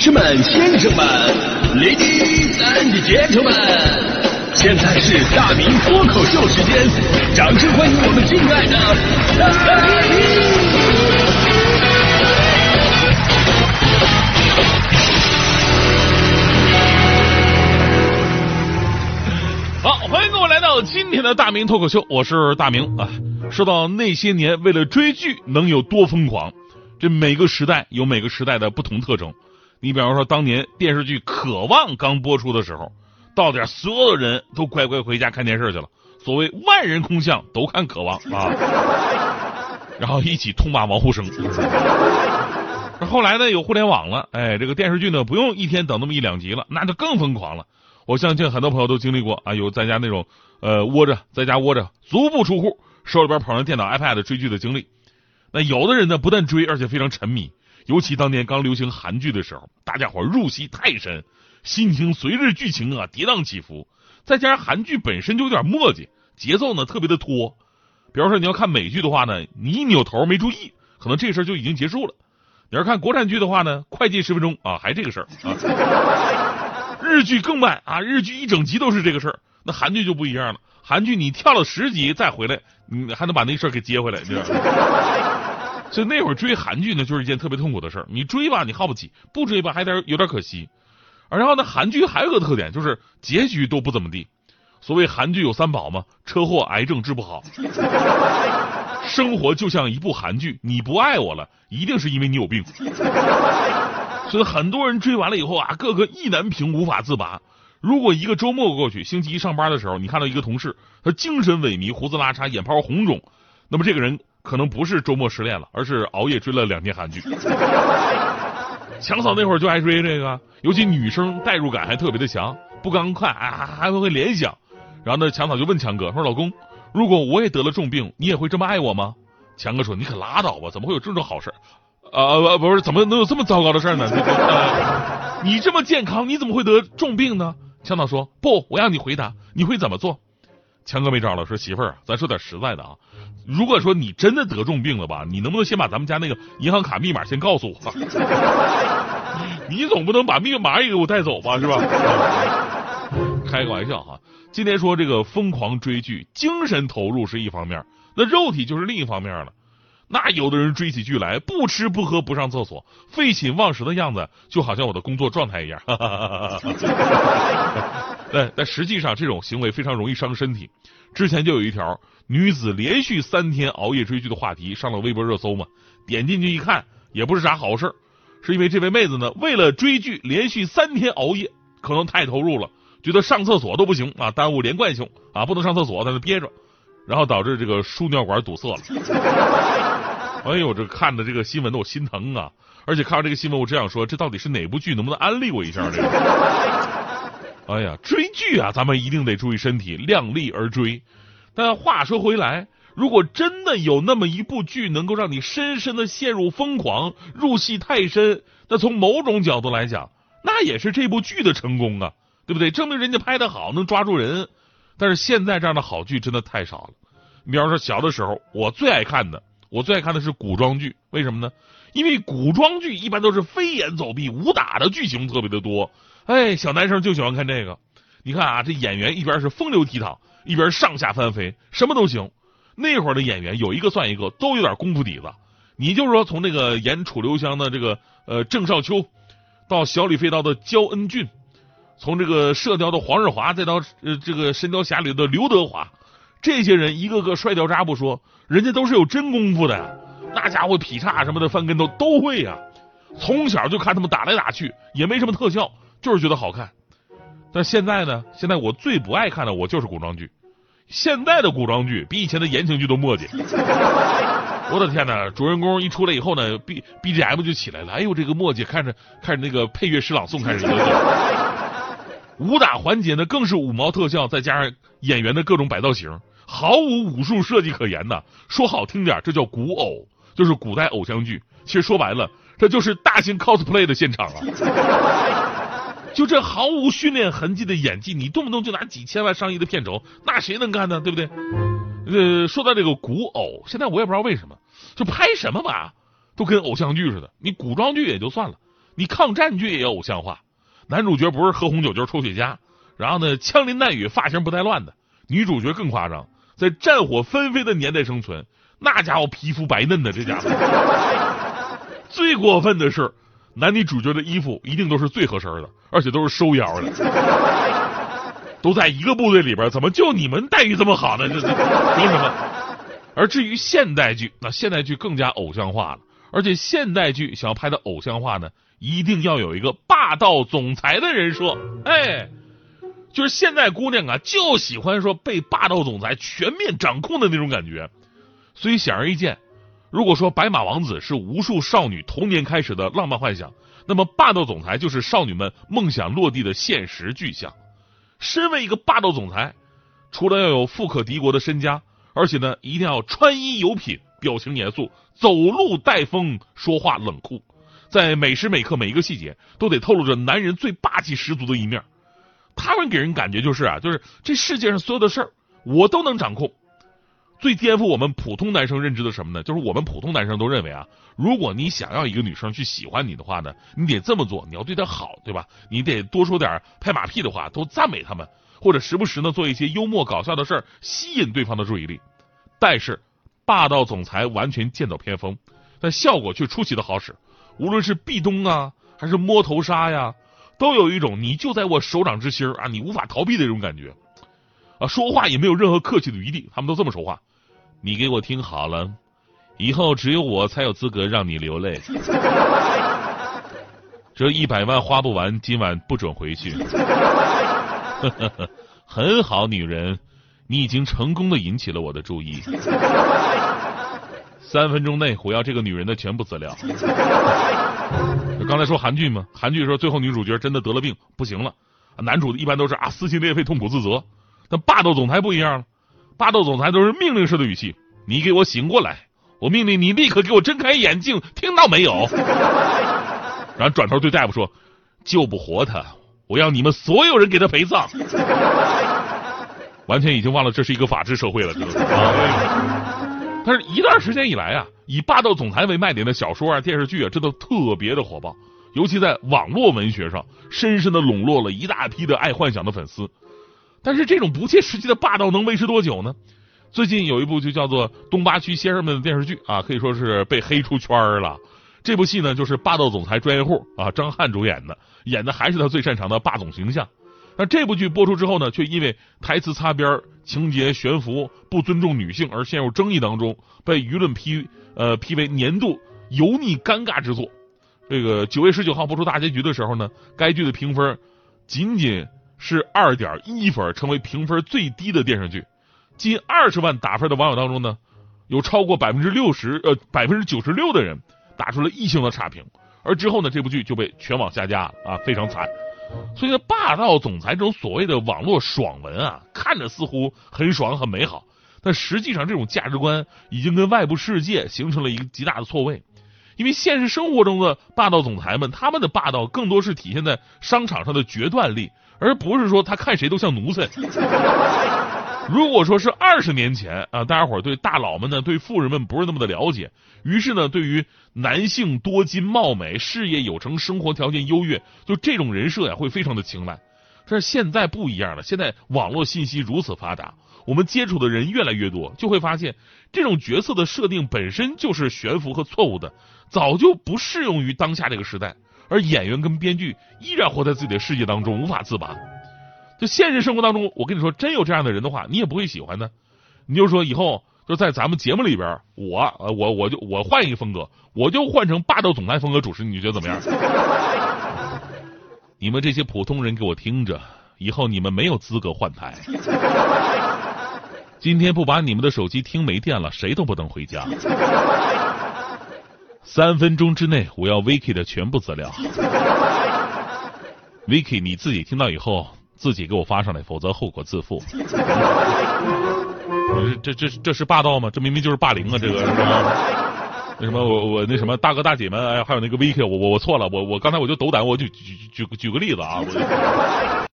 士们、先生们、ladies and gentlemen，现在是大明脱口秀时间，掌声欢迎我们敬爱的大明！好，欢迎各位来到今天的大明脱口秀，我是大明啊。说到那些年为了追剧能有多疯狂，这每个时代有每个时代的不同特征。你比方说，当年电视剧《渴望》刚播出的时候，到点所有的人都乖乖回家看电视去了。所谓万人空巷，都看《渴望》啊，然后一起痛骂王沪生。后来呢，有互联网了，哎，这个电视剧呢不用一天等那么一两集了，那就更疯狂了。我相信很多朋友都经历过啊，有在家那种呃窝着在家窝着足不出户，手里边捧着电脑 iPad 追剧的经历。那有的人呢不但追，而且非常沉迷。尤其当年刚流行韩剧的时候，大家伙入戏太深，心情随着剧情啊跌宕起伏。再加上韩剧本身就有点墨迹，节奏呢特别的拖。比方说你要看美剧的话呢，你一扭头没注意，可能这事儿就已经结束了。你要看国产剧的话呢，快进十分钟啊，还这个事儿啊。日剧更慢啊，日剧一整集都是这个事儿。那韩剧就不一样了，韩剧你跳了十集再回来，你还能把那事儿给接回来，你知道吗？所以那会儿追韩剧呢，就是一件特别痛苦的事儿。你追吧，你耗不起；不追吧，还得有点可惜。然后呢，韩剧还有个特点，就是结局都不怎么地。所谓韩剧有三宝嘛：车祸、癌症治不好。生活就像一部韩剧，你不爱我了，一定是因为你有病。所以很多人追完了以后啊，个个意难平，无法自拔。如果一个周末过去，星期一上班的时候，你看到一个同事，他精神萎靡，胡子拉碴，眼泡红肿，那么这个人。可能不是周末失恋了，而是熬夜追了两天韩剧。强嫂那会儿就爱追这个，尤其女生代入感还特别的强，不刚看啊还会会联想。然后呢，强嫂就问强哥说：“老公，如果我也得了重病，你也会这么爱我吗？”强哥说：“你可拉倒吧，怎么会有这种好事？啊不是，怎么能有这么糟糕的事呢？你这么健康，你怎么会得重病呢？”强嫂说：“不，我让你回答，你会怎么做？”强哥没招了，说媳妇儿，咱说点实在的啊。如果说你真的得重病了吧，你能不能先把咱们家那个银行卡密码先告诉我？你总不能把密码也给我带走吧，是吧？开个玩笑哈。今天说这个疯狂追剧，精神投入是一方面，那肉体就是另一方面了。那有的人追起剧来，不吃不喝不上厕所，废寝忘食的样子，就好像我的工作状态一样。但但实际上，这种行为非常容易伤身体。之前就有一条女子连续三天熬夜追剧的话题上了微博热搜嘛，点进去一看，也不是啥好事是因为这位妹子呢，为了追剧连续三天熬夜，可能太投入了，觉得上厕所都不行啊，耽误连贯性啊，不能上厕所在那憋着，然后导致这个输尿管堵塞了。哎呦，这看的这个新闻的我心疼啊！而且看完这个新闻，我只想说，这到底是哪部剧？能不能安利我一下？这个？哎呀，追剧啊，咱们一定得注意身体，量力而追。但话说回来，如果真的有那么一部剧能够让你深深的陷入疯狂，入戏太深，那从某种角度来讲，那也是这部剧的成功啊，对不对？证明人家拍的好，能抓住人。但是现在这样的好剧真的太少了。你比方说小的时候，我最爱看的。我最爱看的是古装剧，为什么呢？因为古装剧一般都是飞檐走壁、武打的剧情特别的多，哎，小男生就喜欢看这个。你看啊，这演员一边是风流倜傥，一边上下翻飞，什么都行。那会儿的演员有一个算一个，都有点功夫底子。你就是说，从那个演楚留香的这个呃郑少秋，到小李飞刀的焦恩俊，从这个射雕的黄日华，再到呃这个神雕侠侣的刘德华。这些人一个个摔掉渣不说，人家都是有真功夫的呀，那家伙劈叉什么的翻跟头都会呀。从小就看他们打来打去，也没什么特效，就是觉得好看。但现在呢，现在我最不爱看的我就是古装剧。现在的古装剧比以前的言情剧都墨迹。我的天哪，主人公一出来以后呢，B B G M 就起来了。哎呦，这个墨迹看着看着那个配乐诗朗诵开始。武打环节呢，更是五毛特效，再加上演员的各种摆造型，毫无武术设计可言呐。说好听点，这叫古偶，就是古代偶像剧。其实说白了，这就是大型 cosplay 的现场啊。就这毫无训练痕迹的演技，你动不动就拿几千万、上亿的片酬，那谁能干呢？对不对？呃，说到这个古偶，现在我也不知道为什么，就拍什么吧，都跟偶像剧似的。你古装剧也就算了。你抗战剧也有偶像化，男主角不是喝红酒就是抽雪茄，然后呢枪林弹雨，发型不带乱的。女主角更夸张，在战火纷飞的年代生存，那家伙皮肤白嫩的，这家伙。最过分的是，男女主角的衣服一定都是最合身的，而且都是收腰的。都在一个部队里边，怎么就你们待遇这么好呢？这这凭什么？而至于现代剧，那现代剧更加偶像化了。而且现代剧想要拍的偶像化呢，一定要有一个霸道总裁的人设。哎，就是现在姑娘啊，就喜欢说被霸道总裁全面掌控的那种感觉。所以显而易见，如果说白马王子是无数少女童年开始的浪漫幻想，那么霸道总裁就是少女们梦想落地的现实具象。身为一个霸道总裁，除了要有富可敌国的身家，而且呢，一定要穿衣有品，表情严肃，走路带风，说话冷酷，在每时每刻每一个细节都得透露着男人最霸气十足的一面。他们给人感觉就是啊，就是这世界上所有的事儿我都能掌控。最颠覆我们普通男生认知的什么呢？就是我们普通男生都认为啊，如果你想要一个女生去喜欢你的话呢，你得这么做，你要对她好，对吧？你得多说点拍马屁的话，多赞美他们，或者时不时呢做一些幽默搞笑的事儿，吸引对方的注意力。但是霸道总裁完全剑走偏锋，但效果却出奇的好使。无论是壁咚啊，还是摸头杀呀，都有一种你就在我手掌之心啊，你无法逃避的这种感觉。啊，说话也没有任何客气的余地，他们都这么说话。你给我听好了，以后只有我才有资格让你流泪。这一百万花不完，今晚不准回去。很好，女人，你已经成功的引起了我的注意。三分钟内我要这个女人的全部资料。刚才说韩剧嘛，韩剧说最后女主角真的得了病，不行了，男主一般都是啊撕心裂肺、痛苦自责，但霸道总裁不一样了。霸道总裁都是命令式的语气，你给我醒过来！我命令你立刻给我睁开眼睛，听到没有？然后转头对大夫说：“救不活他，我要你们所有人给他陪葬。”完全已经忘了这是一个法治社会了，知道吗？但是，一段时间以来啊，以霸道总裁为卖点的小说啊、电视剧啊，真的特别的火爆，尤其在网络文学上，深深的笼络了一大批的爱幻想的粉丝。但是这种不切实际的霸道能维持多久呢？最近有一部就叫做《东八区先生们》的电视剧啊，可以说是被黑出圈了。这部戏呢，就是霸道总裁专业户啊张翰主演的，演的还是他最擅长的霸总形象。那这部剧播出之后呢，却因为台词擦边、情节悬浮、不尊重女性而陷入争议当中，被舆论批呃批为年度油腻尴尬之作。这个九月十九号播出大结局的时候呢，该剧的评分仅仅。是二点一分，成为评分最低的电视剧。近二十万打分的网友当中呢，有超过百分之六十呃百分之九十六的人打出了异性的差评。而之后呢，这部剧就被全网下架了啊，非常惨。所以呢，霸道总裁这种所谓的网络爽文啊，看着似乎很爽很美好，但实际上这种价值观已经跟外部世界形成了一个极大的错位。因为现实生活中的霸道总裁们，他们的霸道更多是体现在商场上的决断力。而不是说他看谁都像奴才。如果说是二十年前啊，大家伙对大佬们呢，对富人们不是那么的了解，于是呢，对于男性多金貌美、事业有成、生活条件优越，就这种人设呀，会非常的青睐。但是现在不一样了，现在网络信息如此发达，我们接触的人越来越多，就会发现这种角色的设定本身就是悬浮和错误的，早就不适用于当下这个时代。而演员跟编剧依然活在自己的世界当中，无法自拔。就现实生活当中，我跟你说，真有这样的人的话，你也不会喜欢的。你就说以后就在咱们节目里边，我呃我我就我换一个风格，我就换成霸道总裁风格主持，你觉得怎么样？你们这些普通人给我听着，以后你们没有资格换台。今天不把你们的手机听没电了，谁都不能回家。三分钟之内，我要 Vicky 的全部资料。Vicky，你自己听到以后自己给我发上来，否则后果自负。这这这是霸道吗？这明明就是霸凌啊！这个是吧？那什么，我我那什么大哥大姐们，哎，还有那个 Vicky，我我我错了，我我刚才我就斗胆，我就举举举举个例子啊。我